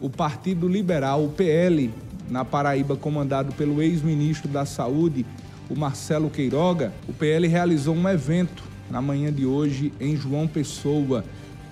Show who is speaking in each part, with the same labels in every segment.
Speaker 1: o Partido Liberal, o PL, na Paraíba, comandado pelo ex-ministro da Saúde, o Marcelo Queiroga, o PL realizou um evento na manhã de hoje em João Pessoa,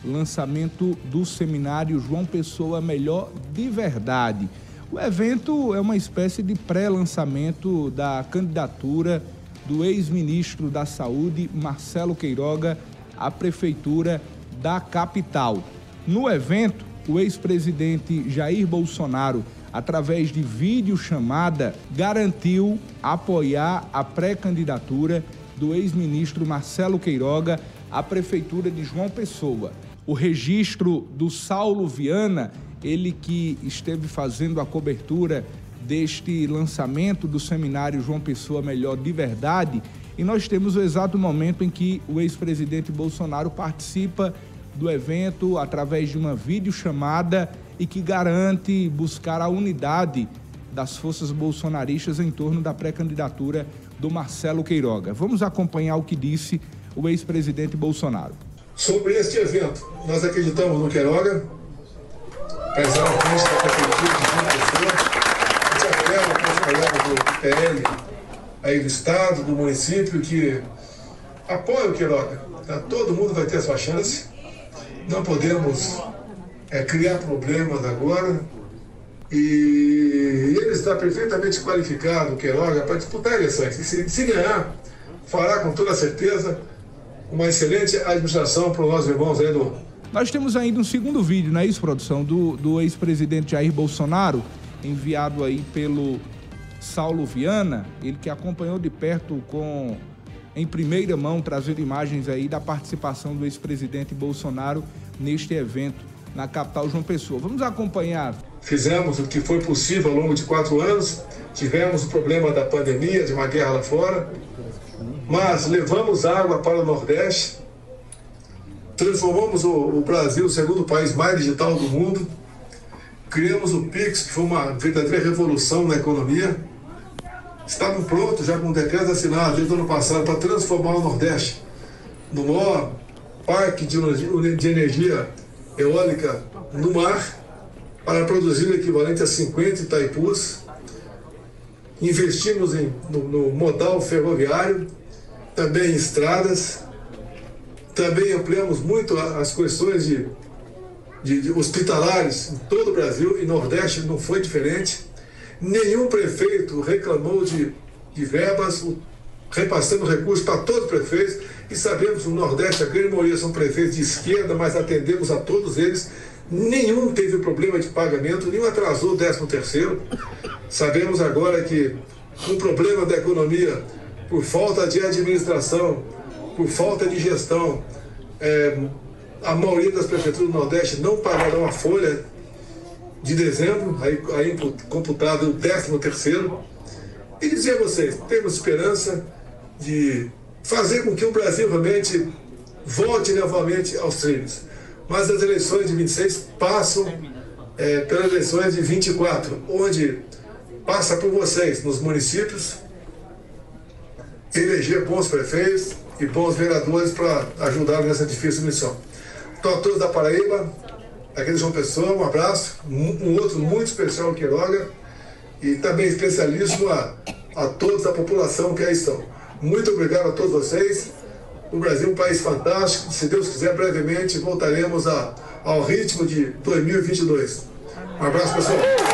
Speaker 1: lançamento do seminário João Pessoa Melhor de Verdade. O evento é uma espécie de pré-lançamento da candidatura do ex-ministro da Saúde, Marcelo Queiroga, à prefeitura da capital. No evento, o ex-presidente Jair Bolsonaro, através de videochamada, garantiu apoiar a pré-candidatura do ex-ministro Marcelo Queiroga à prefeitura de João Pessoa. O registro do Saulo Viana, ele que esteve fazendo a cobertura deste lançamento do seminário João Pessoa Melhor de Verdade, e nós temos o exato momento em que o ex-presidente Bolsonaro participa do evento através de uma videochamada e que garante buscar a unidade das forças bolsonaristas em torno da pré-candidatura do Marcelo Queiroga. Vamos acompanhar o que disse o ex-presidente Bolsonaro.
Speaker 2: Sobre este evento, nós acreditamos no Queiroga, apesar da frente da prefeitura de João Pessoa, apela para os colegas do PL, aí do Estado, do município, que apoiem o Queiroga. Tá? Todo mundo vai ter a sua chance. Não podemos é, criar problemas agora. E ele está perfeitamente qualificado, Queiroga, para disputar eleições. E se, se ganhar, fará com toda certeza uma excelente administração para os nossos irmãos aí do.
Speaker 1: Nós temos ainda um segundo vídeo, não é isso, produção? Do, do ex-presidente Jair Bolsonaro, enviado aí pelo Saulo Viana, ele que acompanhou de perto com em primeira mão, trazendo imagens aí da participação do ex-presidente Bolsonaro neste evento na capital João Pessoa. Vamos acompanhar.
Speaker 2: Fizemos o que foi possível ao longo de quatro anos, tivemos o problema da pandemia, de uma guerra lá fora, mas levamos água para o Nordeste, transformamos o, Brasil o segundo país mais digital do mundo, criamos o PIX, que foi uma verdadeira revolução na economia. Estavam prontos já com um decreto assinado desde o ano passado para transformar o Nordeste no maior parque de, de energia eólica no mar para produzir o equivalente a 50 Itaipus. Investimos em, no, no modal ferroviário, também em estradas, também ampliamos muito as questões de, de, de hospitalares em todo o Brasil e Nordeste não foi diferente. Nenhum prefeito reclamou de, de verbas, repassando recursos para todos os prefeitos, e sabemos que no Nordeste a grande maioria são prefeitos de esquerda, mas atendemos a todos eles. Nenhum teve problema de pagamento, nenhum atrasou o 13 terceiro. Sabemos agora que um problema da economia por falta de administração, por falta de gestão, é, a maioria das prefeituras do Nordeste não pagarão a folha de dezembro, aí, aí computado o 13 terceiro. E dizer a vocês, temos esperança de fazer com que o Brasil realmente volte novamente aos trilhos. Mas as eleições de 26 passam é, pelas eleições de 24, onde passa por vocês, nos municípios, eleger bons prefeitos e bons vereadores para ajudar nessa difícil missão. Então, a todos da Paraíba, aqui de João Pessoa, um abraço, um outro muito especial, Queiroga, e também especialíssimo a, a toda a população que aí estão. Muito obrigado a todos vocês. O Brasil é um país fantástico. Se Deus quiser, brevemente voltaremos a, ao ritmo de 2022. Um abraço, pessoal.